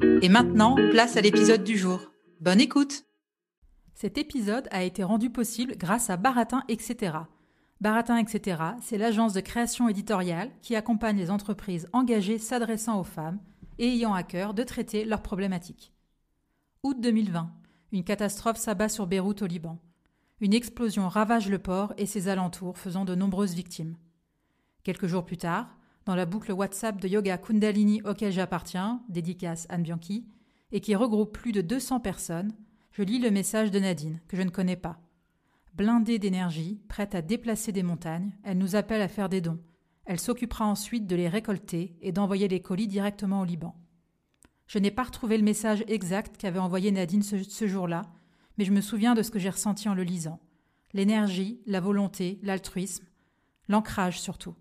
Et maintenant, place à l'épisode du jour. Bonne écoute Cet épisode a été rendu possible grâce à Baratin, etc. Baratin, etc., c'est l'agence de création éditoriale qui accompagne les entreprises engagées s'adressant aux femmes et ayant à cœur de traiter leurs problématiques. Août 2020, une catastrophe s'abat sur Beyrouth au Liban. Une explosion ravage le port et ses alentours, faisant de nombreuses victimes. Quelques jours plus tard, dans la boucle WhatsApp de Yoga Kundalini auquel j'appartiens, dédicace Anne Bianchi, et qui regroupe plus de 200 personnes, je lis le message de Nadine, que je ne connais pas. Blindée d'énergie, prête à déplacer des montagnes, elle nous appelle à faire des dons. Elle s'occupera ensuite de les récolter et d'envoyer les colis directement au Liban. Je n'ai pas retrouvé le message exact qu'avait envoyé Nadine ce, ce jour-là, mais je me souviens de ce que j'ai ressenti en le lisant. L'énergie, la volonté, l'altruisme, l'ancrage surtout.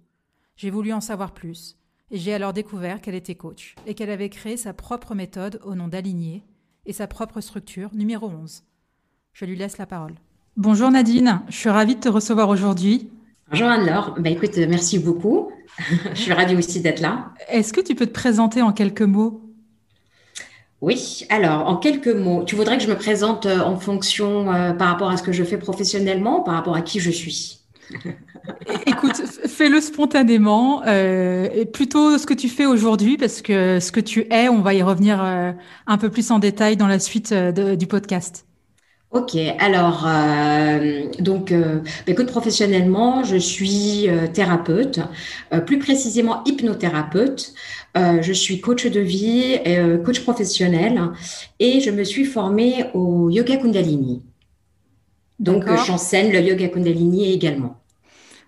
J'ai voulu en savoir plus, et j'ai alors découvert qu'elle était coach, et qu'elle avait créé sa propre méthode au nom d'Aligné, et sa propre structure numéro 11. Je lui laisse la parole. Bonjour Nadine, je suis ravie de te recevoir aujourd'hui. Bonjour Anne-Laure, bah, écoute, merci beaucoup. je suis ravie aussi d'être là. Est-ce que tu peux te présenter en quelques mots? Oui, alors en quelques mots, tu voudrais que je me présente euh, en fonction euh, par rapport à ce que je fais professionnellement, par rapport à qui je suis? Écoute, fais-le spontanément, euh, et plutôt ce que tu fais aujourd'hui, parce que ce que tu es, on va y revenir euh, un peu plus en détail dans la suite euh, du podcast. Ok, alors donc, euh, écoute, professionnellement, je suis thérapeute, plus précisément hypnothérapeute. je suis coach de vie, coach professionnel, et je me suis formée au yoga Kundalini. Donc, j'enseigne le yoga Kundalini également.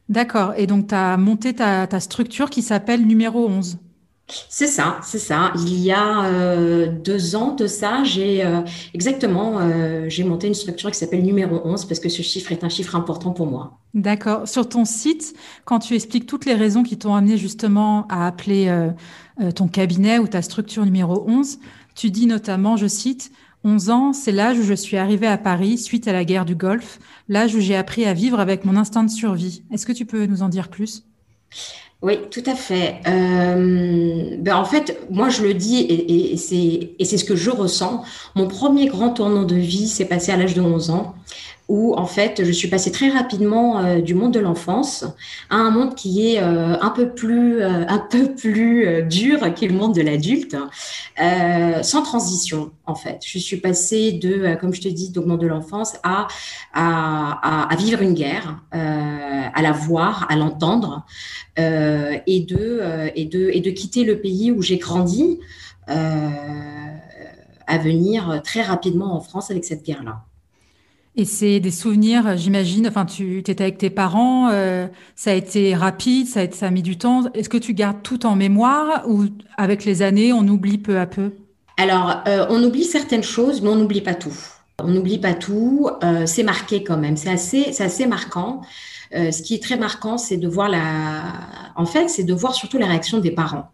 D'accord. Et donc, tu as monté ta, structure qui s'appelle Numéro 11. C'est ça, c'est ça. Il y a euh, deux ans de ça, j'ai euh, exactement, euh, j'ai monté une structure qui s'appelle Numéro 11 parce que ce chiffre est un chiffre important pour moi. D'accord. Sur ton site, quand tu expliques toutes les raisons qui t'ont amené justement à appeler ton cabinet ou ta structure Numéro 11, tu dis notamment, je cite, 11 ans, c'est l'âge où je suis arrivée à Paris suite à la guerre du Golfe, l'âge où j'ai appris à vivre avec mon instinct de survie. Est-ce que tu peux nous en dire plus? Oui, tout à fait. Euh, ben en fait, moi je le dis et, et c'est ce que je ressens. Mon premier grand tournant de vie s'est passé à l'âge de 11 ans où en fait je suis passée très rapidement euh, du monde de l'enfance à un monde qui est euh, un peu plus euh, un peu plus dur qu'est le monde de l'adulte, sans transition en fait. Je suis passée de, comme je te dis, du monde de l'enfance à, à, à vivre une guerre, à la voir, à l'entendre, et de et de et de quitter le pays où j'ai grandi. à venir très rapidement en France avec cette guerre-là. Et c'est des souvenirs, j'imagine, enfin, tu étais avec tes parents, euh, ça a été rapide, ça a, ça a mis du temps. Est-ce que tu gardes tout en mémoire ou avec les années, on oublie peu à peu? Alors, euh, on oublie certaines choses, mais on n'oublie pas tout. On n'oublie pas tout, euh, c'est marqué quand même, c'est assez, c'est assez marquant. ce qui est très marquant, c'est de voir la, en fait, c'est de voir surtout la réaction des parents.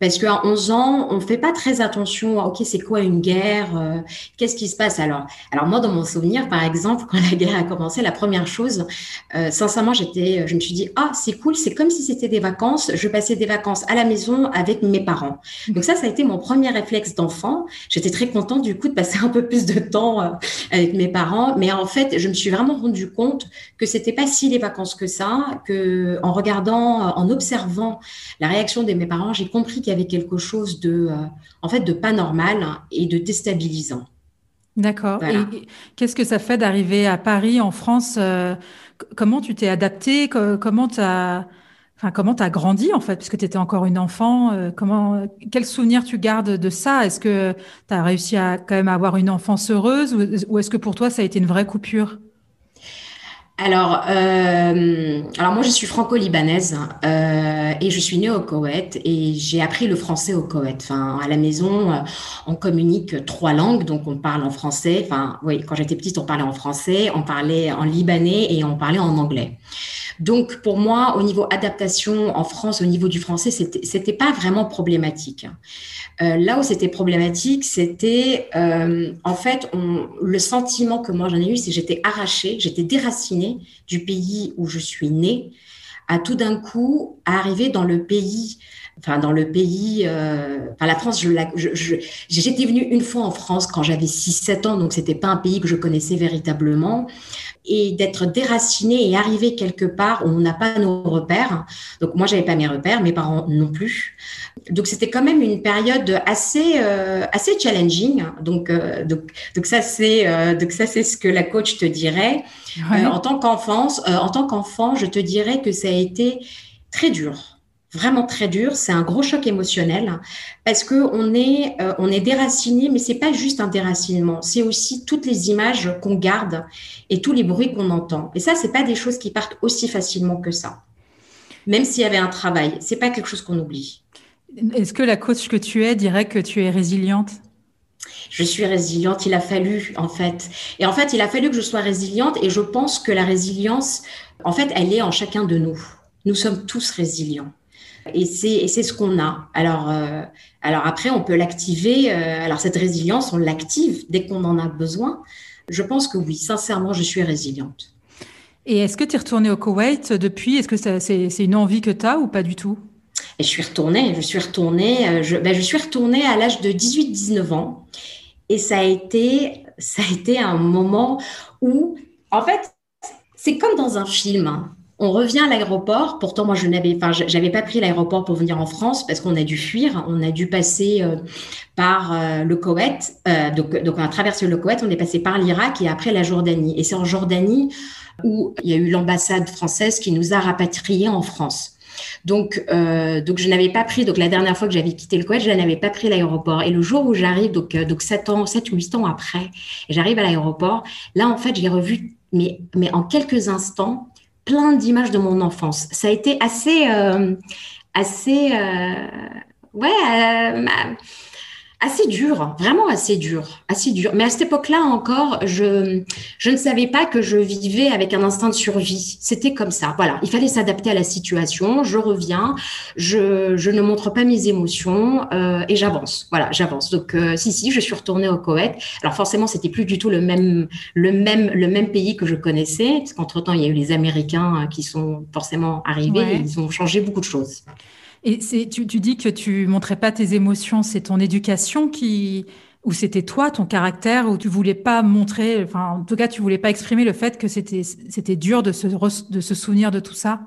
Parce qu'à 11 ans, on ne fait pas très attention à, OK, c'est quoi une guerre euh, Qu'est-ce qui se passe alors? Alors moi, dans mon souvenir, par exemple, quand la guerre a commencé, la première chose, euh, sincèrement, j'étais, je me suis dit, ah, c'est cool, c'est comme si c'était des vacances. Je passais des vacances à la maison avec mes parents. Donc ça, ça a été mon premier réflexe d'enfant. J'étais très contente du coup de passer un peu plus de temps euh, avec mes parents. Mais en fait, je me suis vraiment rendu compte que c'était pas si les vacances que ça, que en regardant, en observant la réaction de mes parents, j'ai compris qu'il avait quelque chose de, euh, en fait, de pas normal et de déstabilisant. D'accord. Et qu'est-ce que ça fait d'arriver à Paris, en France euh, Comment tu t'es adapté Comment tu as, enfin, comment as grandi, en fait, puisque tu étais encore une enfant euh, comment, Quel souvenir tu gardes de ça? Est-ce que tu as réussi à quand même avoir une enfance heureuse ou est-ce que pour toi, ça a été une vraie coupure? Alors, euh, alors moi je suis franco-libanaise euh, et je suis née au Koweït et j'ai appris le français au Koweït. Enfin, à la maison, euh, on communique trois langues, donc on parle en français. Enfin, oui, quand j'étais petite, on parlait en français, on parlait en libanais et on parlait en anglais. Donc, pour moi, au niveau adaptation en France, au niveau du français, c'était, pas vraiment problématique. Euh, là où c'était problématique, c'était euh, en fait le sentiment que moi j'en ai eu, c'est j'étais arrachée, j'étais déracinée du pays où je suis née, à tout d'un coup arriver dans le pays enfin dans le pays, euh, enfin la France, je, je, j'étais venue une fois en France quand j'avais 6-7 ans, donc c'était pas un pays que je connaissais véritablement et d'être déraciné et arriver quelque part où on n'a pas nos repères. Donc moi, j'avais pas mes repères, mes parents non plus. Donc c'était quand même une période assez euh, assez challenging. Donc euh, donc donc ça c'est euh, donc ça c'est ce que la coach te dirait. en tant qu'enfance, en tant qu'enfant, je te dirais que ça a été très dur vraiment très dur. C'est un gros choc émotionnel parce que on est, euh, on est déraciné, mais c'est pas juste un déracinement. C'est aussi toutes les images qu'on garde et tous les bruits qu'on entend. Et ça, c'est pas des choses qui partent aussi facilement que ça. Même s'il y avait un travail, c'est pas quelque chose qu'on oublie. Est-ce que la coach que tu es dirait que tu es résiliente? Je suis résiliente, il a fallu en fait. Et en fait, il a fallu que je sois résiliente et je pense que la résilience, en fait, elle est en chacun de nous. Nous sommes tous résilients. Et c'est ce qu'on a. Alors, euh, alors après, on peut l'activer. Euh, alors cette résilience, on l'active dès qu'on en a besoin. Je pense que oui, sincèrement, je suis résiliente. Et est-ce que tu es retournée au Koweït depuis? Est-ce que c'est une envie que tu as ou pas du tout? Et je suis retournée, je suis retournée, euh, je, ben, je suis retournée à l'âge de 18-19 ans. Et ça a été, ça a été un moment où, en fait, c'est comme dans un film. On revient à l'aéroport. Pourtant, moi, je n'avais, enfin, j'avais pas pris l'aéroport pour venir en France parce qu'on a dû fuir. On a dû passer euh, par euh, le Koweït. Euh, donc, donc, on a traversé le Koweït. On est passé par l'Irak et après la Jordanie. Et c'est en Jordanie où il y a eu l'ambassade française qui nous a rapatriés en France. Donc, donc je n'avais pas pris. Donc, la dernière fois que j'avais quitté le Koweït, je n'avais pas pris l'aéroport. Et le jour où j'arrive, donc, donc 7 ans, 7 ou 8 ans après, j'arrive à l'aéroport. Là, en fait, j'ai revu, mais, mais en quelques instants, plein d'images de mon enfance. Ça a été assez, euh, assez, euh, ouais, euh, assez dur, vraiment assez dur, assez dur. Mais à cette époque-là encore, je, je ne savais pas que je vivais avec un instinct de survie. C'était comme ça. Voilà, il fallait s'adapter à la situation. Je reviens, je, je ne montre pas mes émotions euh, et j'avance. Voilà, j'avance. Donc euh, si si, je suis retournée au Koweït. Alors forcément, c'était plus du tout le même le même le même pays que je connaissais, parce qu'entre temps, il y a eu les Américains euh, qui sont forcément arrivés. Et ils ont changé beaucoup de choses. Et tu, dis que tu montrais pas tes émotions, c'est ton éducation qui, ou c'était toi, ton caractère, ou tu voulais pas montrer, enfin, en tout cas, tu voulais pas exprimer le fait que c'était, dur de se, souvenir de tout ça?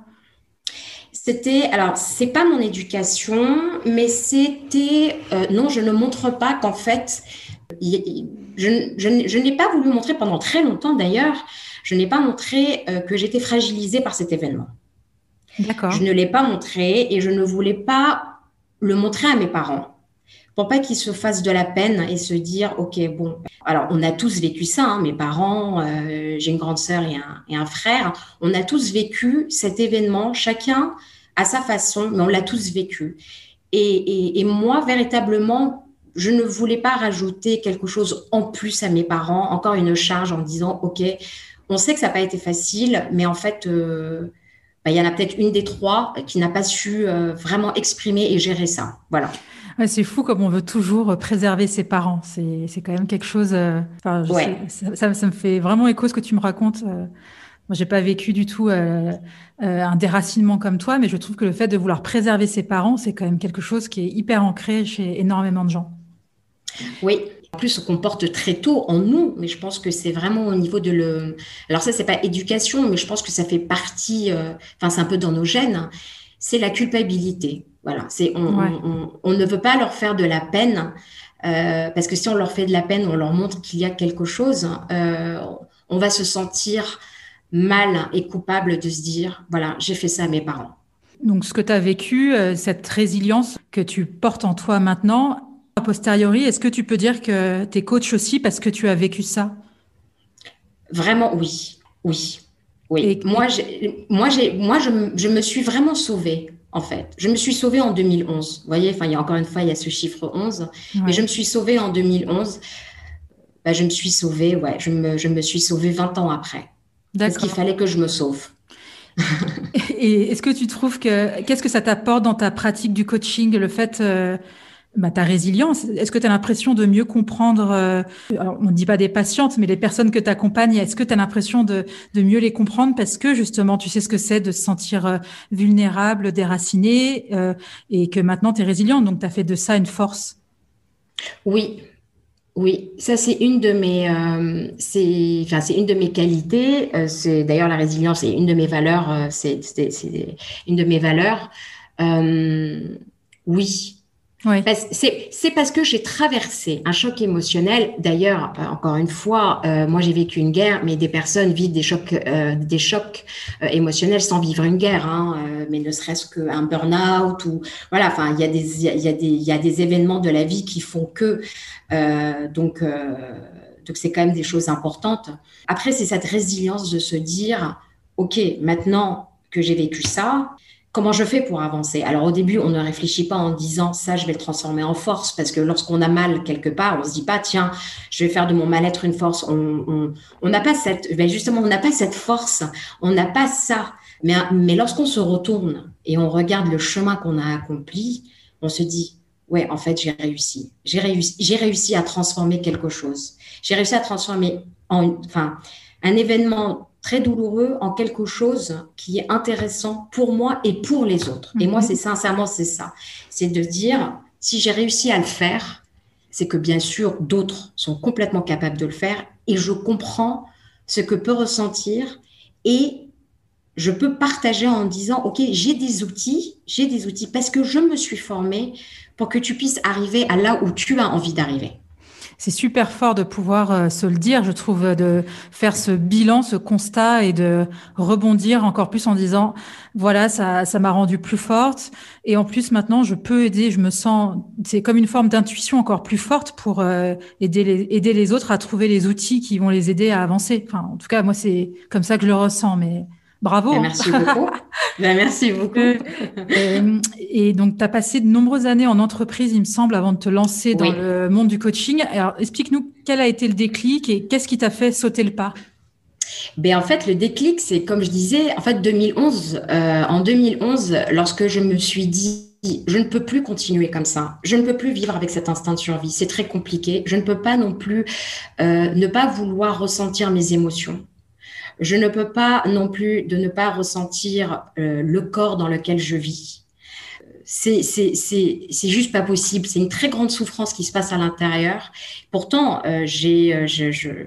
C'était, alors, c'est pas mon éducation, mais c'était, euh, non, je ne montre pas qu'en fait, je n'ai pas voulu montrer pendant très longtemps d'ailleurs, je n'ai pas montré euh, que j'étais fragilisée par cet événement. Je ne l'ai pas montré et je ne voulais pas le montrer à mes parents. Pour pas qu'ils se fassent de la peine et se dire ok bon. Alors on a tous vécu ça hein, mes parents euh, j'ai une grande sœur et un, frère. On a tous vécu cet événement chacun à sa façon mais on l'a tous vécu. Et, et, moi véritablement je ne voulais pas rajouter quelque chose en plus à mes parents encore une charge en disant ok on sait que ça n'a pas été facile mais en fait euh, bah, il y en a peut-être une des trois qui n'a pas su vraiment exprimer et gérer ça. Voilà c'est fou comme on veut toujours préserver ses parents. C'est quand même quelque chose. Euh, ça, me fait vraiment écho ce que tu me racontes. Euh. Moi, j'ai pas vécu du tout euh, un déracinement comme toi, mais je trouve que le fait de vouloir préserver ses parents, c'est quand même quelque chose qui est hyper ancré chez énormément de gens. Oui, plus, on comporte très tôt en nous, mais je pense que c'est vraiment au niveau de le. Alors ça, c'est pas éducation, mais je pense que ça fait partie. Enfin, c'est un peu dans nos gènes. C'est la culpabilité. Voilà, c'est on, ne veut pas leur faire de la peine euh, parce que si on leur fait de la peine, on leur montre qu'il y a quelque chose, euh, on va se sentir mal et coupable de se dire voilà, j'ai fait ça à mes parents. Donc, ce que tu as vécu, euh, cette résilience que tu portes en toi maintenant, a posteriori, est-ce que tu peux dire que tu es coach aussi parce que tu as vécu ça? Vraiment, oui. Oui. Oui. moi, moi, moi je, je, me suis vraiment sauvée en fait. Je me suis sauvée en 2011. Vous voyez, enfin, il y a encore une fois, il y a ce chiffre 11. Mais je me suis sauvée en 2011. Bah, je me suis sauvée, ouais, je me, je me suis sauvée 20 ans après. Parce qu'il fallait que je me sauve. Et est-ce que tu trouves que, qu'est-ce que ça t'apporte dans ta pratique du coaching, le fait, euh, bah, ta résilience Est-ce que tu as l'impression de mieux comprendre, euh, on ne dit pas des patientes, mais les personnes que tu accompagnes, est-ce que tu as l'impression de, de, mieux les comprendre parce que justement tu sais ce que c'est de se sentir euh, vulnérable, déraciné euh, et que maintenant tu es résiliente, donc tu as fait de ça une force? Oui, oui, ça c'est une de mes, euh, c'est, enfin c'est une de mes qualités. Euh, c'est d'ailleurs la résilience, c'est une de mes valeurs. Euh, c'est, une de mes valeurs. oui, c'est parce que j'ai traversé un choc émotionnel. D'ailleurs, euh, encore une fois, euh, moi j'ai vécu une guerre, mais des personnes vivent des chocs, euh, des chocs émotionnels sans vivre une guerre, hein, mais ne serait-ce qu'un burn-out ou voilà. Enfin, il y a des, événements de la vie qui font que donc c'est quand même des choses importantes. Après, c'est cette résilience de se dire, ok, maintenant que j'ai vécu ça, comment je fais pour avancer? Alors au début, on ne réfléchit pas en disant ça, je vais le transformer en force, parce que lorsqu'on a mal quelque part, on se dit pas tiens, je vais faire de mon mal-être une force. On n'a pas cette, ben justement, on n'a pas cette force, on n'a pas ça. Mais, mais lorsqu'on se retourne et on regarde le chemin qu'on a accompli, on se dit ouais, en fait, j'ai réussi. J'ai réussi, j'ai réussi à transformer quelque chose. J'ai réussi à transformer en, enfin, un événement très douloureux en quelque chose qui est intéressant pour moi et pour les autres. Et moi, mhm. c'est sincèrement, c'est ça. C'est de dire, si j'ai réussi à le faire, c'est que bien sûr, d'autres sont complètement capables de le faire et je comprends ce que peut ressentir et je peux partager en disant, OK, j'ai des outils, j'ai des outils parce que je me suis formée pour que tu puisses arriver à là où tu as envie d'arriver c'est super fort de pouvoir euh, se le dire, je trouve, de faire ce bilan, ce constat et de rebondir encore plus en disant, voilà, ça, ça m'a rendu plus forte. Et en plus, maintenant, je peux aider, je me sens, c'est comme une forme d'intuition encore plus forte pour euh, aider, les, aider les autres à trouver les outils qui vont les aider à avancer. Enfin, en tout cas, moi, c'est comme ça que je le ressens, mais Bravo. Ben, merci beaucoup. Ben, merci beaucoup. Euh, euh, et donc, tu as passé de nombreuses années en entreprise, il me semble, avant de te lancer dans le monde du coaching. Alors, explique-nous quel a été le déclic et qu'est-ce qui t'a fait sauter le pas? Ben, en fait, le déclic, c'est comme je disais, en fait, 2011, euh, en 2011, lorsque je me suis dit, je ne peux plus continuer comme ça. Je ne peux plus vivre avec cet instinct de survie. C'est très compliqué. Je ne peux pas non plus ne pas vouloir ressentir mes émotions. Je ne peux pas non plus de ne pas ressentir euh, le corps dans lequel je vis. C'est, juste pas possible. C'est une très grande souffrance qui se passe à l'intérieur. Pourtant, euh, euh,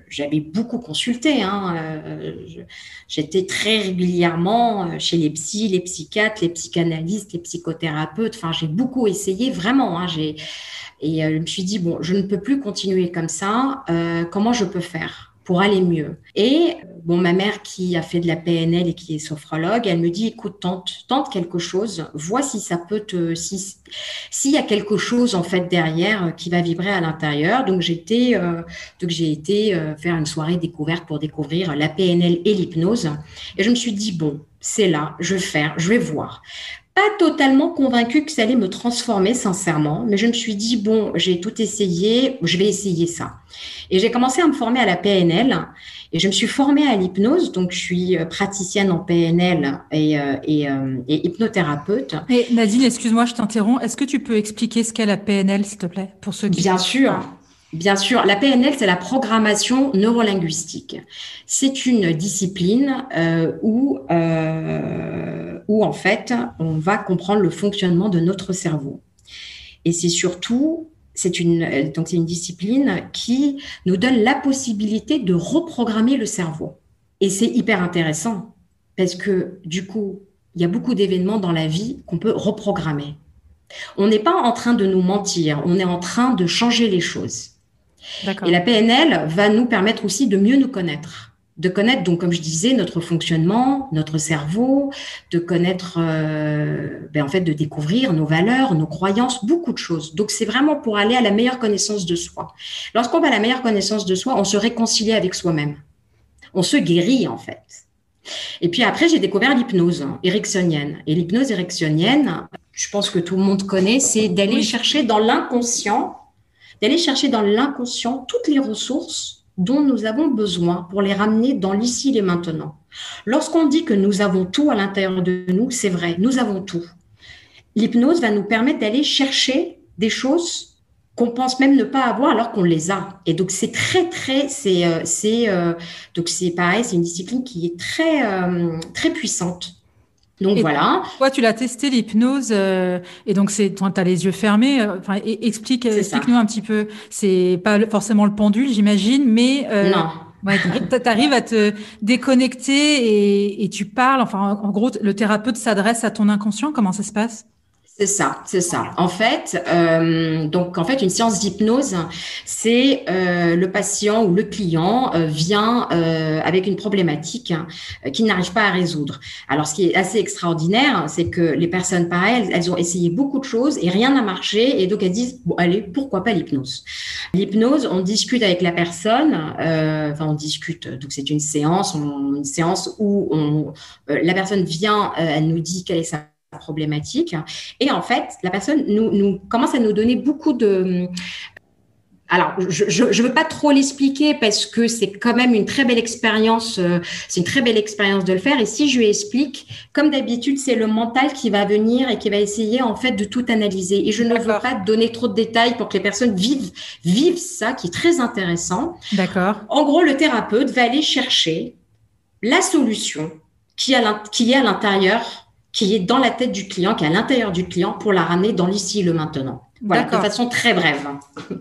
j'avais beaucoup consulté. Hein, euh, j'étais très régulièrement chez les psys, les psychiatres, les psychanalystes, les psychothérapeutes. Enfin, j'ai beaucoup essayé, vraiment. Hein, et je me suis dit, bon, je ne peux plus continuer comme ça. comment je peux faire? Pour aller mieux. Et bon, ma mère qui a fait de la PNL et qui est sophrologue, elle me dit écoute, tente, tente quelque chose, vois si ça peut te, si s'il y a quelque chose en fait derrière qui va vibrer à l'intérieur. Donc euh, donc j'ai été euh, faire une soirée découverte pour découvrir la PNL et l'hypnose. Et je me suis dit bon, c'est là, je vais faire, je vais voir. Pas totalement convaincue que ça allait me transformer, sincèrement, mais je me suis dit, bon, j'ai tout essayé, je vais essayer ça. Et j'ai commencé à me former à la PNL et je me suis formée à l'hypnose, donc je suis euh, praticienne en PNL et, euh, euh, et, hypnothérapeute. Et Nadine, excuse-moi, je t'interromps. Est-ce que tu peux expliquer ce qu'est la PNL, s'il te plaît, pour ceux qui Bien sûr. Bien sûr, la PNL, c'est la programmation neurolinguistique. C'est une discipline où, où, en fait, on va comprendre le fonctionnement de notre cerveau. Et c'est surtout une, euh, c'est une discipline qui nous donne la possibilité de reprogrammer le cerveau. Et c'est hyper intéressant parce que du coup, il y a beaucoup d'événements dans la vie qu'on peut reprogrammer. On n'est pas en train de nous mentir, on est en train de changer les choses. Et la PNL va nous permettre aussi de mieux nous connaître de connaître, donc comme je disais, notre fonctionnement, notre cerveau, de connaître, euh, ben, en fait, de découvrir nos valeurs, nos croyances, beaucoup de choses. Donc c'est vraiment pour aller à la meilleure connaissance de soi. Lorsqu'on va à la meilleure connaissance de soi, on se réconcilie avec soi-même. On se guérit en fait. Et puis après, j'ai découvert l'hypnose ericksonienne. Et l'hypnose ericksonienne, je pense que tout le monde connaît, c'est d'aller chercher dans l'inconscient, d'aller chercher dans l'inconscient toutes les ressources dont nous avons besoin pour les ramener dans l'ici et maintenant. Lorsqu'on dit que nous avons tout à l'intérieur de nous, c'est vrai, nous avons tout. L'hypnose va nous permettre d'aller chercher des choses qu'on pense même ne pas avoir alors qu'on les a. Et donc c'est très très c'est euh, c'est euh, donc c'est pareil, c'est une discipline qui est très euh, très puissante. Donc voilà. Toi, tu l'as testé l'hypnose euh, et donc c'est, tu as les yeux fermés. Euh, enfin, explique, explique-nous un petit peu. C'est pas forcément le pendule, j'imagine, mais euh, non. Ouais, tu arrives à te déconnecter et, et tu parles. Enfin, en gros, le thérapeute s'adresse à ton inconscient. Comment ça se passe? C'est ça, c'est ça. En fait, euh, donc en fait, une séance d'hypnose, c'est euh, le patient ou le client euh, vient euh, avec une problématique euh, qu'il n'arrive pas à résoudre. Alors, ce qui est assez extraordinaire, c'est que les personnes pareilles, elles, elles, ont essayé beaucoup de choses et rien n'a marché, et donc elles disent bon, allez, pourquoi pas l'hypnose? L'hypnose, on discute avec la personne, enfin on discute. Donc c'est une séance, une séance où on, la personne vient, elle nous dit quelle est sa problématique. Et en fait, la personne nous, nous commence à nous donner beaucoup de, alors, je ne veux pas trop l'expliquer parce que c'est quand même une très belle expérience. Euh, c'est une très belle expérience de le faire. Et si je lui explique, comme d'habitude, c'est le mental qui va venir et qui va essayer en fait de tout analyser. Et je ne veux pas donner trop de détails pour que les personnes vivent vivent ça, qui est très intéressant. D'accord. En gros, le thérapeute va aller chercher la solution qui, qui est à l'intérieur qui est dans la tête du client, qui est à l'intérieur du client pour la ramener dans l'ici et le maintenant. Voilà, de façon très brève.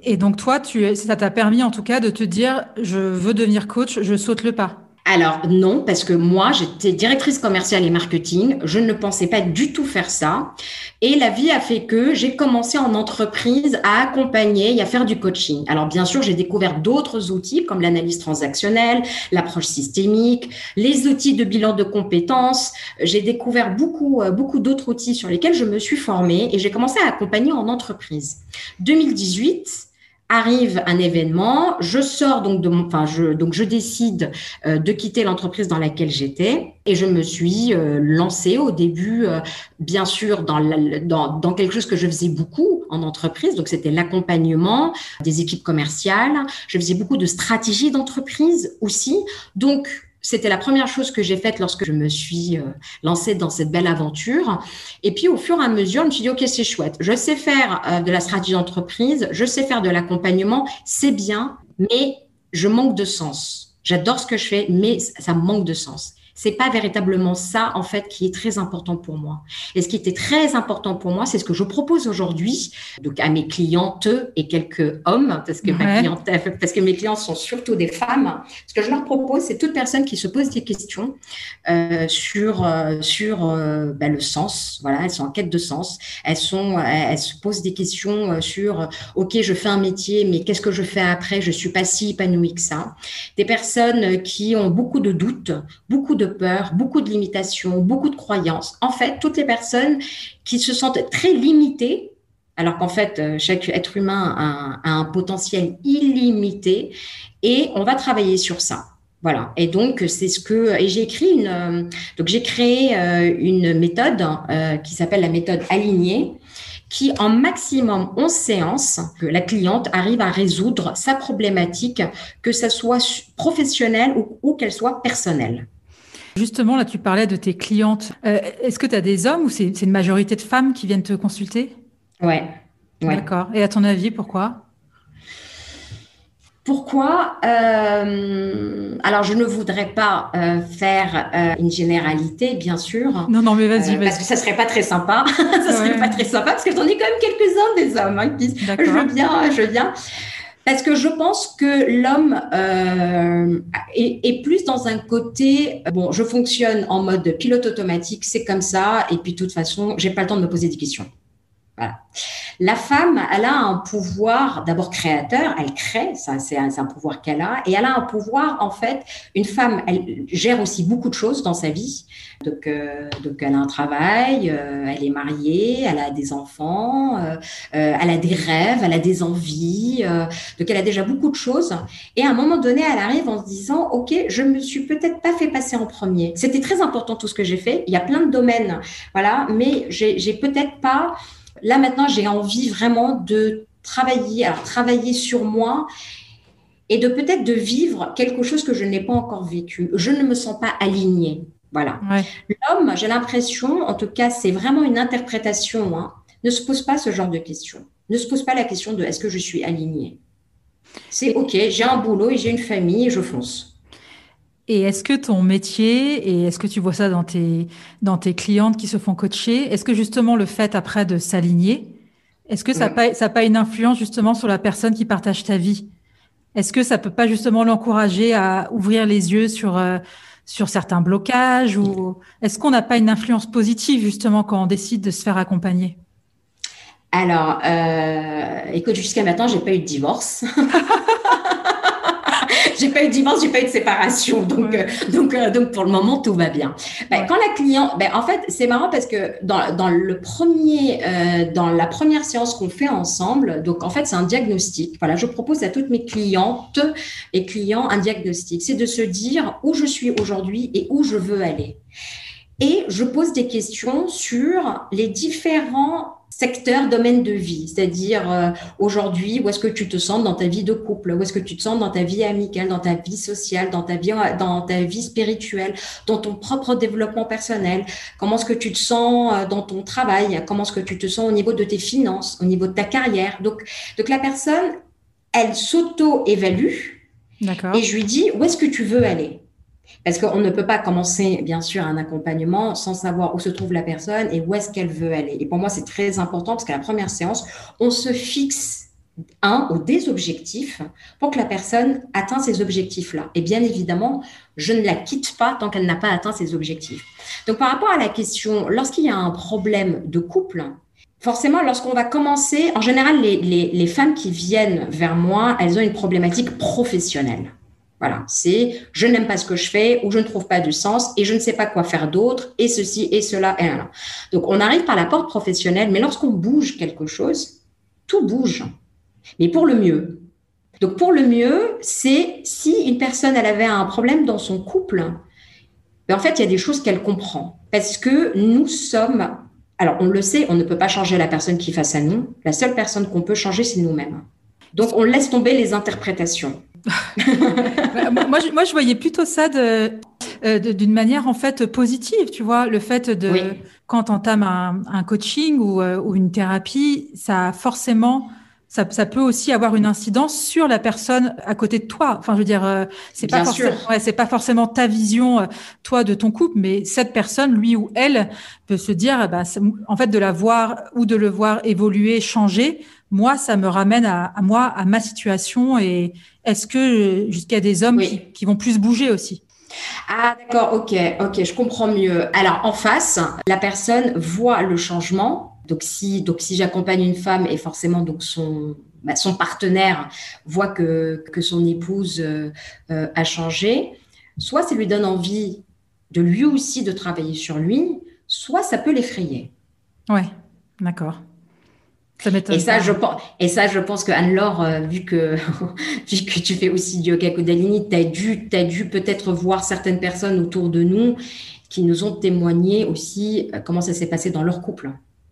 Et donc toi, tu, ça t'a permis en tout cas de te dire, je veux devenir coach, je saute le pas. Alors non, parce que moi, j'étais directrice commerciale et marketing. Je ne pensais pas du tout faire ça. Et la vie a fait que j'ai commencé en entreprise à accompagner et à faire du coaching. Alors bien sûr, j'ai découvert d'autres outils comme l'analyse transactionnelle, l'approche systémique, les outils de bilan de compétences. J'ai découvert beaucoup, euh, beaucoup d'autres outils sur lesquels je me suis formée et j'ai commencé à accompagner en entreprise. 2018, arrive un événement, je sors donc de mon, enfin je donc je décide euh, de quitter l'entreprise dans laquelle j'étais et je me suis euh, lancée au début euh, bien sûr dans, dans dans quelque chose que je faisais beaucoup en entreprise. Donc c'était l'accompagnement des équipes commerciales, je faisais beaucoup de stratégies d'entreprise aussi. Donc c'était la première chose que j'ai faite lorsque je me suis euh, lancée dans cette belle aventure. Et puis, au fur et à mesure, je me suis dit, OK, c'est chouette. Je sais faire euh, de la stratégie d'entreprise, je sais faire de l'accompagnement, c'est bien, mais je manque de sens. J'adore ce que je fais, mais ça manque de sens c'est pas véritablement ça en fait qui est très important pour moi. Et ce qui était très important pour moi, c'est ce que je propose aujourd'hui, donc à mes clientes et quelques hommes, parce que, parce que mes clients sont surtout des femmes. Ce que je leur propose, c'est toute personne qui se pose des questions euh, sur euh, sur euh, ben, le sens. Voilà, elles sont en quête de sens. Elles sont, elles se posent des questions euh, sur, ok, je fais un métier, mais qu'est-ce que je fais après? Je suis pas si épanouie que ça. Des personnes qui ont beaucoup de doutes, beaucoup de peur, beaucoup de limitations, beaucoup de croyances. En fait, toutes les personnes qui se sentent très limitées, alors qu'en fait, euh, chaque être humain a un, potentiel illimité, et on va travailler sur ça. Voilà. Et donc c'est ce que et j'ai écrit une donc j'ai créé une méthode qui s'appelle la méthode alignée qui en maximum 11 séances que la cliente arrive à résoudre sa problématique que ce soit professionnelle ou qu'elle soit personnelle. Justement, là, tu parlais de tes clientes. Euh, est-ce que tu as des hommes ou c'est une majorité de femmes qui viennent te consulter? Ouais. D'accord. Et à ton avis, pourquoi? Pourquoi? Euh, Alors, je ne voudrais pas euh, faire une généralité, bien sûr. Non, non, mais vas-y. Parce que ça serait pas très sympa. ça serait pas très sympa parce que j'en ai quand même quelques-uns des hommes hein, qui. Je veux bien, je viens. Parce que je pense que l'homme euh, est, plus dans un côté, bon, je fonctionne en mode pilote automatique, c'est comme ça, et puis de toute façon, j'ai pas le temps de me poser des questions. La femme, elle a un pouvoir d'abord créateur, elle crée, ça c'est un, un, pouvoir qu'elle a, et elle a un pouvoir en fait. Une femme, elle gère aussi beaucoup de choses dans sa vie. Donc, euh, donc elle a un travail, euh, elle est mariée, elle a des enfants, euh, elle a des rêves, elle a des envies. donc elle a déjà beaucoup de choses. Et à un moment donné, elle arrive en se disant, ok, je me suis peut-être pas fait passer en premier. C'était très important tout ce que j'ai fait. Il y a plein de domaines, voilà, mais j'ai peut-être pas Là, maintenant, j'ai envie vraiment de travailler, alors travailler sur moi et de peut-être de vivre quelque chose que je n'ai pas encore vécu. Je ne me sens pas alignée. Voilà. L'homme, j'ai l'impression, en tout cas, c'est vraiment une interprétation, hein, ne se pose pas ce genre de questions. Ne se pose pas la question de est-ce que je suis alignée. C'est OK, j'ai un boulot et j'ai une famille et je fonce. Et est-ce que ton métier, et est-ce que tu vois ça dans tes, dans tes clientes qui se font coacher, est-ce que justement le fait après de s'aligner, est-ce que ça n'a pas, pas une influence justement sur la personne qui partage ta vie? Est-ce que ça peut pas justement l'encourager à ouvrir les yeux sur, euh, sur certains blocages ou est-ce qu'on n'a pas une influence positive justement quand on décide de se faire accompagner? Alors, euh, écoute, jusqu'à maintenant, j'ai pas eu de divorce. j'ai pas eu de divorce, j'ai pas eu de séparation. Donc, euh, donc, euh, donc pour le moment, tout va bien. Ben, Quand la cliente, ben, en fait, c'est marrant parce que dans, dans le premier, euh, dans la première séance qu'on fait ensemble, donc en fait, c'est un diagnostic. Voilà, je propose à toutes mes clientes et clients un diagnostic. C'est de se dire où je suis aujourd'hui et où je veux aller. Et je pose des questions sur les différents secteur, domaine de vie, c'est-à-dire euh, aujourd'hui, où est-ce que tu te sens dans ta vie de couple, où est-ce que tu te sens dans ta vie amicale, dans ta vie sociale, dans ta vie, dans ta vie spirituelle, dans ton propre développement personnel, comment est-ce que tu te sens euh, dans ton travail, comment est-ce que tu te sens au niveau de tes finances, au niveau de ta carrière? Donc, donc la personne, elle s'auto-évalue et je lui dis, où est-ce que tu veux aller? Parce qu'on ne peut pas commencer, bien sûr, un accompagnement sans savoir où se trouve la personne et où est-ce qu'elle veut aller. Et pour moi, c'est très important parce qu'à la première séance, on se fixe un ou des objectifs pour que la personne atteigne ces objectifs-là. Et bien évidemment, je ne la quitte pas tant qu'elle n'a pas atteint ses objectifs. Donc par rapport à la question, lorsqu'il y a un problème de couple, forcément, lorsqu'on va commencer, en général, les, les femmes qui viennent vers moi, elles ont une problématique professionnelle. Voilà, c'est je n'aime pas ce que je fais ou je ne trouve pas du sens et je ne sais pas quoi faire d'autre et ceci et cela et là. Donc on arrive par la porte professionnelle, mais lorsqu'on bouge quelque chose, tout bouge, mais pour le mieux. Donc pour le mieux, c'est si une personne elle avait un problème dans son couple, ben en fait il y a des choses qu'elle comprend parce que nous sommes alors on le sait, on ne peut pas changer la personne qui est face à nous. La seule personne qu'on peut changer c'est nous-mêmes. Donc on laisse tomber les interprétations. Moi, je, moi, je voyais plutôt ça euh, de, d'une manière en fait positive, tu vois, le fait de quand on entame un, un coaching ou, euh, ou, une thérapie, ça forcément ça, ça, peut aussi avoir une incidence sur la personne à côté de toi. Enfin, je veux dire, euh, c'est pas forcément, ouais, c'est pas forcément ta vision, toi, de ton couple, mais cette personne, lui ou elle, peut se dire, bah, en fait, de la voir ou de le voir évoluer, changer. Moi, ça me ramène à, à moi, à ma situation et, est-ce que jusqu'à des hommes qui, vont plus bouger aussi? Ah d'accord, ok, ok, je comprends mieux. Alors en face, la personne voit le changement. Donc si, donc si j'accompagne une femme et forcément donc son, bah, son partenaire voit que, que son épouse euh, euh, a changé, soit ça lui donne envie de lui aussi de travailler sur lui, soit ça peut l'effrayer. Ouais, d'accord. Ça. Et ça, je pense, et ça, je pense que Anne-Laure, euh, vu que, vu que tu fais aussi du yoga Kundalini, tu as dû, as dû peut-être voir certaines personnes autour de nous qui nous ont témoigné aussi euh, comment ça s'est passé dans leur couple.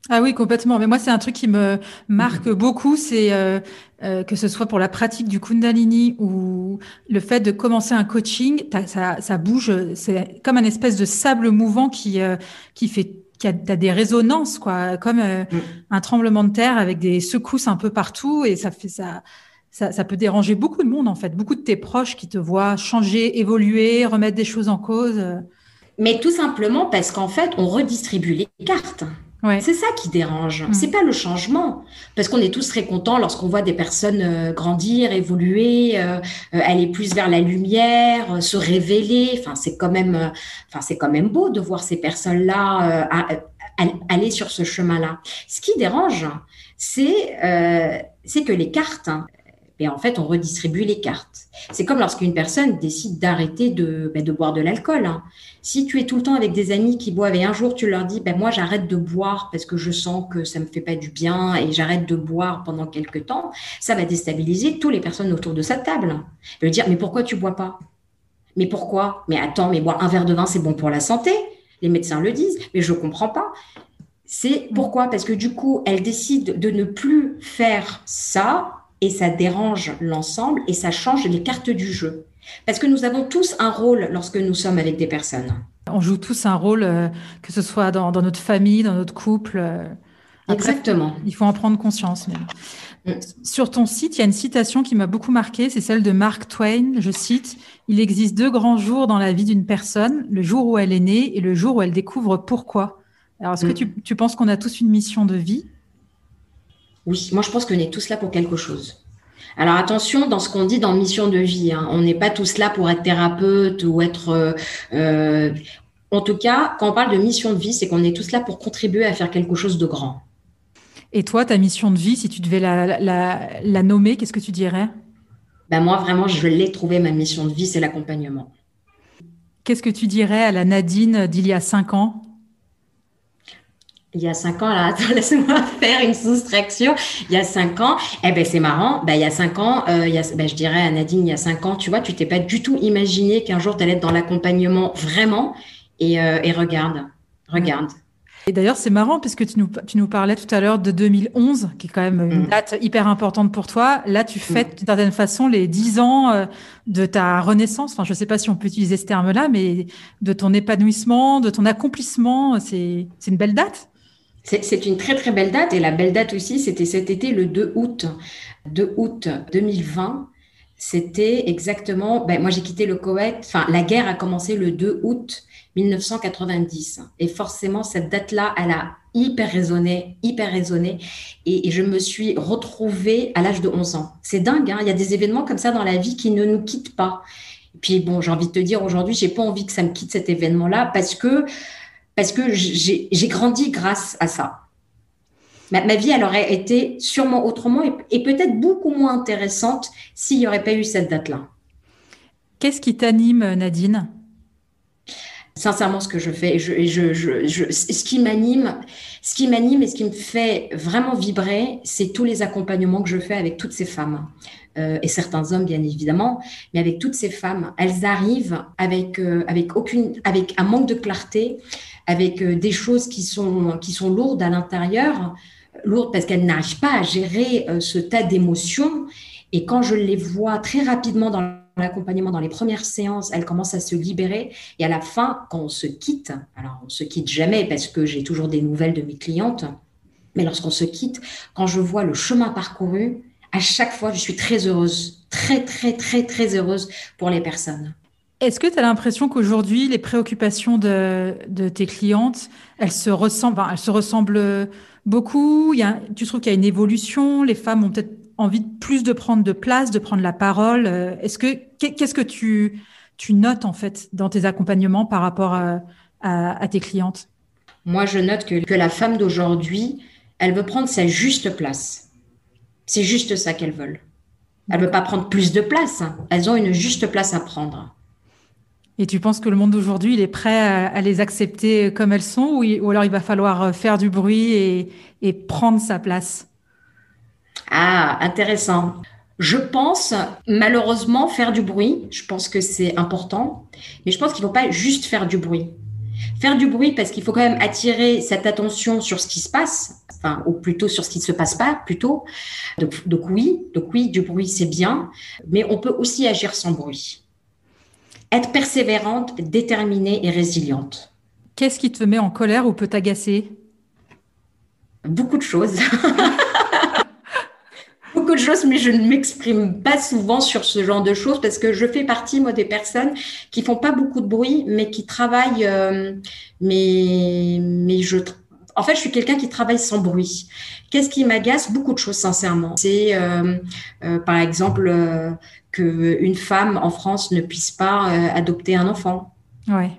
Ah oui, complètement. Mais moi, c'est un truc qui me marque beaucoup, c'est euh, euh, que ce soit pour la pratique du Kundalini ou le fait de commencer un coaching, ça, ça bouge, c'est comme un espèce de sable mouvant qui euh, qui fait qui a, des résonances, quoi, comme mm. un tremblement de terre avec des secousses un peu partout, et ça fait ça. Ça, ça, peut déranger beaucoup de monde en fait, beaucoup de tes proches qui te voient changer, évoluer, remettre des choses en cause. Mais tout simplement parce qu'en fait, on redistribue les cartes. C'est ça qui dérange. Mm. C'est pas le changement, parce qu'on est tous très contents lorsqu'on voit des personnes euh, grandir, évoluer, euh, euh, aller plus vers la lumière, se révéler. Enfin, c'est quand même, enfin, c'est quand même beau de voir ces personnes-là aller sur ce chemin-là. Ce qui dérange, c'est c'est que les cartes, et en fait, on redistribue les cartes. C'est comme lorsqu'une personne décide d'arrêter de, ben, boire de l'alcool. Hein. Si tu es tout le temps avec des amis qui boivent et un jour tu leur dis, ben, moi j'arrête de boire parce que je sens que ça me fait pas du bien et j'arrête de boire pendant quelques temps, ça va déstabiliser toutes les personnes autour de sa table. Va dire, mais pourquoi tu bois pas? Mais pourquoi? Mais attends, mais boire un verre de vin, c'est bon pour la santé. Les médecins le disent, mais je comprends pas. C'est pourquoi? Parce que du coup, elle décide de ne plus faire ça et ça dérange l'ensemble et ça change les cartes du jeu. Parce que nous avons tous un rôle lorsque nous sommes avec des personnes. On joue tous un rôle, euh, que ce soit dans, notre famille, dans notre couple. Euh. Exactement. Il faut en prendre conscience. Mm. Sur ton site, il y a une citation qui m'a beaucoup marqué, c'est celle de Mark Twain. Je cite Il existe deux grands jours dans la vie d'une personne, le jour où elle est née et le jour où elle découvre pourquoi. Alors, est-ce que mm. tu, tu penses qu'on a tous une mission de vie? Oui, moi je pense qu'on est tous là pour quelque chose. Alors attention dans ce qu'on dit dans mission de vie. Hein. On n'est pas tous là pour être thérapeute ou être... Euh, euh, en tout cas, quand on parle de mission de vie, c'est qu'on est tous là pour contribuer à faire quelque chose de grand. Et toi, ta mission de vie, si tu devais la, la, nommer, qu'est-ce que tu dirais? Ben Moi, vraiment, je l'ai trouvé, ma mission de vie, c'est l'accompagnement. Qu'est-ce que tu dirais à la Nadine d'il y a cinq ans? Il y a cinq ans, là, laisse-moi faire une soustraction. Il y a cinq ans, eh ben c'est marrant. Ben, il y a cinq ans, euh, il y a, ben, je dirais à Nadine, il y a cinq ans, tu vois, tu t'es pas du tout imaginé qu'un jour tu allais être dans l'accompagnement vraiment. Et, euh, et regarde, regarde. Et d'ailleurs, c'est marrant puisque tu nous, tu nous parlais tout à l'heure de 2011, qui est quand même une mm. date hyper importante pour toi. Là, tu fêtes mm. d'une certaine façon les dix ans euh, de ta renaissance. Enfin, je ne sais pas si on peut utiliser ce terme-là, mais de ton épanouissement, de ton accomplissement. C'est une belle date. C'est une très très belle date et la belle date aussi, c'était cet été, le 2 août, 2 août 2020. C'était exactement, ben, moi j'ai quitté le Koweït, enfin la guerre a commencé le 2 août 1990 et forcément cette date-là, elle a hyper résonné, hyper résonné et, je me suis retrouvée à l'âge de 11 ans. C'est dingue, hein il y a des événements comme ça dans la vie qui ne nous quittent pas. Et puis bon, j'ai envie de te dire aujourd'hui, j'ai pas envie que ça me quitte cet événement-là parce que parce que j'ai grandi grâce à ça. Ma, vie, elle aurait été sûrement autrement et, peut-être beaucoup moins intéressante s'il n'y aurait pas eu cette date-là. Qu'est-ce qui t'anime, Nadine? Sincèrement, ce que je fais, ce qui m'anime, ce qui m'anime et ce qui me fait vraiment vibrer, c'est tous les accompagnements que je fais avec toutes ces femmes. Euh, et certains hommes bien évidemment, mais avec toutes ces femmes, elles arrivent avec euh, avec aucune avec un manque de clarté, avec euh, des choses qui sont qui sont lourdes à l'intérieur, lourdes parce qu'elles n'arrivent pas à gérer ce tas d'émotions. Et quand je les vois très rapidement dans l'accompagnement, dans les premières séances, elles commencent à se libérer. Et à la fin, quand on se quitte, alors on se quitte jamais parce que j'ai toujours des nouvelles de mes clientes, mais lorsqu'on se quitte, quand je vois le chemin parcouru, à chaque fois, je suis très heureuse, très, très, très, très heureuse pour les personnes. Est-ce que tu as l'impression qu'aujourd'hui, les préoccupations de, tes clientes, elles se ressemblent, elles se ressemblent beaucoup? Il y a, Tu trouves qu'il y a une évolution? Les femmes ont peut-être envie de plus de prendre de place, de prendre la parole. Est-ce que qu'est-ce que tu, tu notes en fait dans tes accompagnements par rapport à, à tes clientes? Moi, je note que, que la femme d'aujourd'hui, elle veut prendre sa juste place. C'est juste ça qu'elles veulent. Elles ne veulent pas prendre plus de place. Hein. Elles ont une juste place à prendre. Et tu penses que le monde d'aujourd'hui, il est prêt à, les accepter comme elles sont ou, alors il va falloir faire du bruit et, prendre sa place? Ah, intéressant. Je pense, malheureusement, faire du bruit, je pense que c'est important, mais je pense qu'il ne faut pas juste faire du bruit. Faire du bruit parce qu'il faut quand même attirer cette attention sur ce qui se passe, enfin, ou plutôt sur ce qui ne se passe pas, plutôt. Donc oui, donc oui, du bruit, c'est bien, mais on peut aussi agir sans bruit. Être persévérante, déterminée et résiliente. Qu'est-ce qui te met en colère ou peut t'agacer? Beaucoup de choses. beaucoup de choses, mais je ne m'exprime pas souvent sur ce genre de choses parce que je fais partie, moi, des personnes qui font pas beaucoup de bruit, mais qui travaillent, euh, mais, mais je, en fait, je suis quelqu'un qui travaille sans bruit. Qu'est-ce qui m'agace? Beaucoup de choses, sincèrement. C'est, euh, euh, par exemple, qu'une femme en France ne puisse pas adopter un enfant. Ouais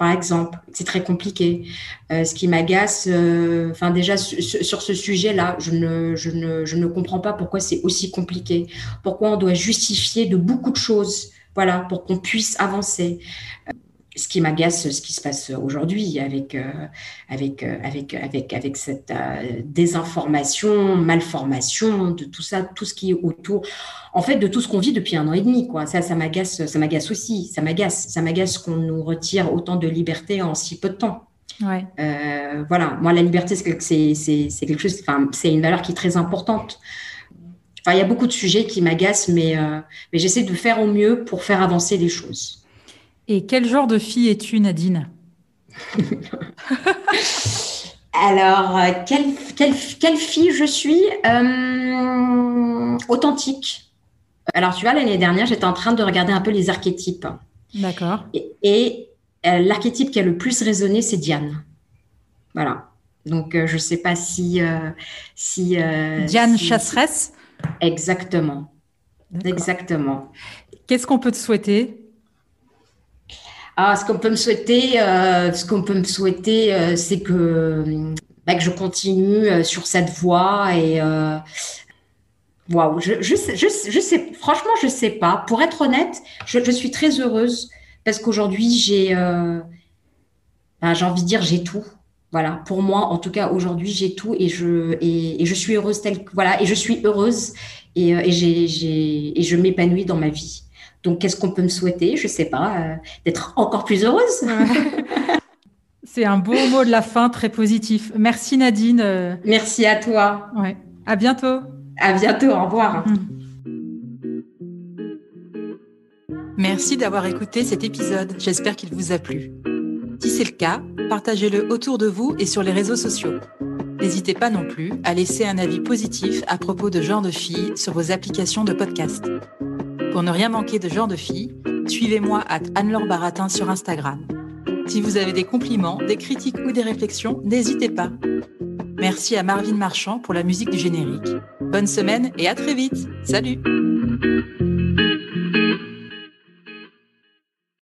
par exemple. C'est très compliqué. Euh, ce qui m'agace, euh, enfin déjà sur ce sujet-là, je ne, je, ne, je ne comprends pas pourquoi c'est aussi compliqué. Pourquoi on doit justifier de beaucoup de choses, voilà, pour qu'on puisse avancer ce qui m'agace, ce qui se passe aujourd'hui avec, euh, avec, euh, avec, avec, avec cette euh, désinformation, malformation, de tout ça, tout ce qui est autour, en fait, de tout ce qu'on vit depuis un an et demi, quoi. Ça, ça m'agace, ça m'agace aussi, ça m'agace, ça m'agace qu'on nous retire autant de liberté en si peu de temps. Ouais. voilà, moi, la liberté, c'est quelque chose, enfin, c'est une valeur qui est très importante. Enfin, il y a beaucoup de sujets qui m'agacent, mais, mais j'essaie de faire au mieux pour faire avancer les choses. Et quel genre de fille es-tu, Nadine? Alors, euh, quelle, quelle, fille je suis? Euh, Authentique. Alors, tu vois, l'année dernière, j'étais en train de regarder un peu les archétypes. D'accord. Et, euh, l'archétype qui a le plus résonné, c'est Diane. Voilà. Donc, je ne sais pas si. si Diane Chasseresse? Exactement. Exactement. Qu'est-ce qu'on peut te souhaiter? Ah, ce qu'on peut me souhaiter, euh, ce qu'on peut me souhaiter, euh, c'est que, bah, que je continue euh, sur cette voie et waouh, je, je, sais, je, sais, franchement, je sais pas. Pour être honnête, je, je suis très heureuse parce qu'aujourd'hui, j'ai, bah, j'ai envie de dire, j'ai tout. Voilà, pour moi, en tout cas, aujourd'hui, j'ai tout et je, et, je suis heureuse telle, voilà, et je suis heureuse et, et, j'ai, et je m'épanouis dans ma vie. Donc, qu'est-ce qu'on peut me souhaiter? Je ne sais pas, euh, d'être encore plus heureuse. C'est un beau mot de la fin, très positif. Merci Nadine. Merci à toi. Ouais. À bientôt. À bientôt. Au revoir. Hmm. Merci d'avoir écouté cet épisode. J'espère qu'il vous a plu. Si c'est le cas, partagez-le autour de vous et sur les réseaux sociaux. N'hésitez pas non plus à laisser un avis positif à propos de genre de filles sur vos applications de podcast. Pour ne rien manquer de genre de fille, suivez-moi à Anne-Laure Baratin sur Instagram. Si vous avez des compliments, des critiques ou des réflexions, n'hésitez pas. Merci à Marvin Marchand pour la musique du générique. Bonne semaine et à très vite. Salut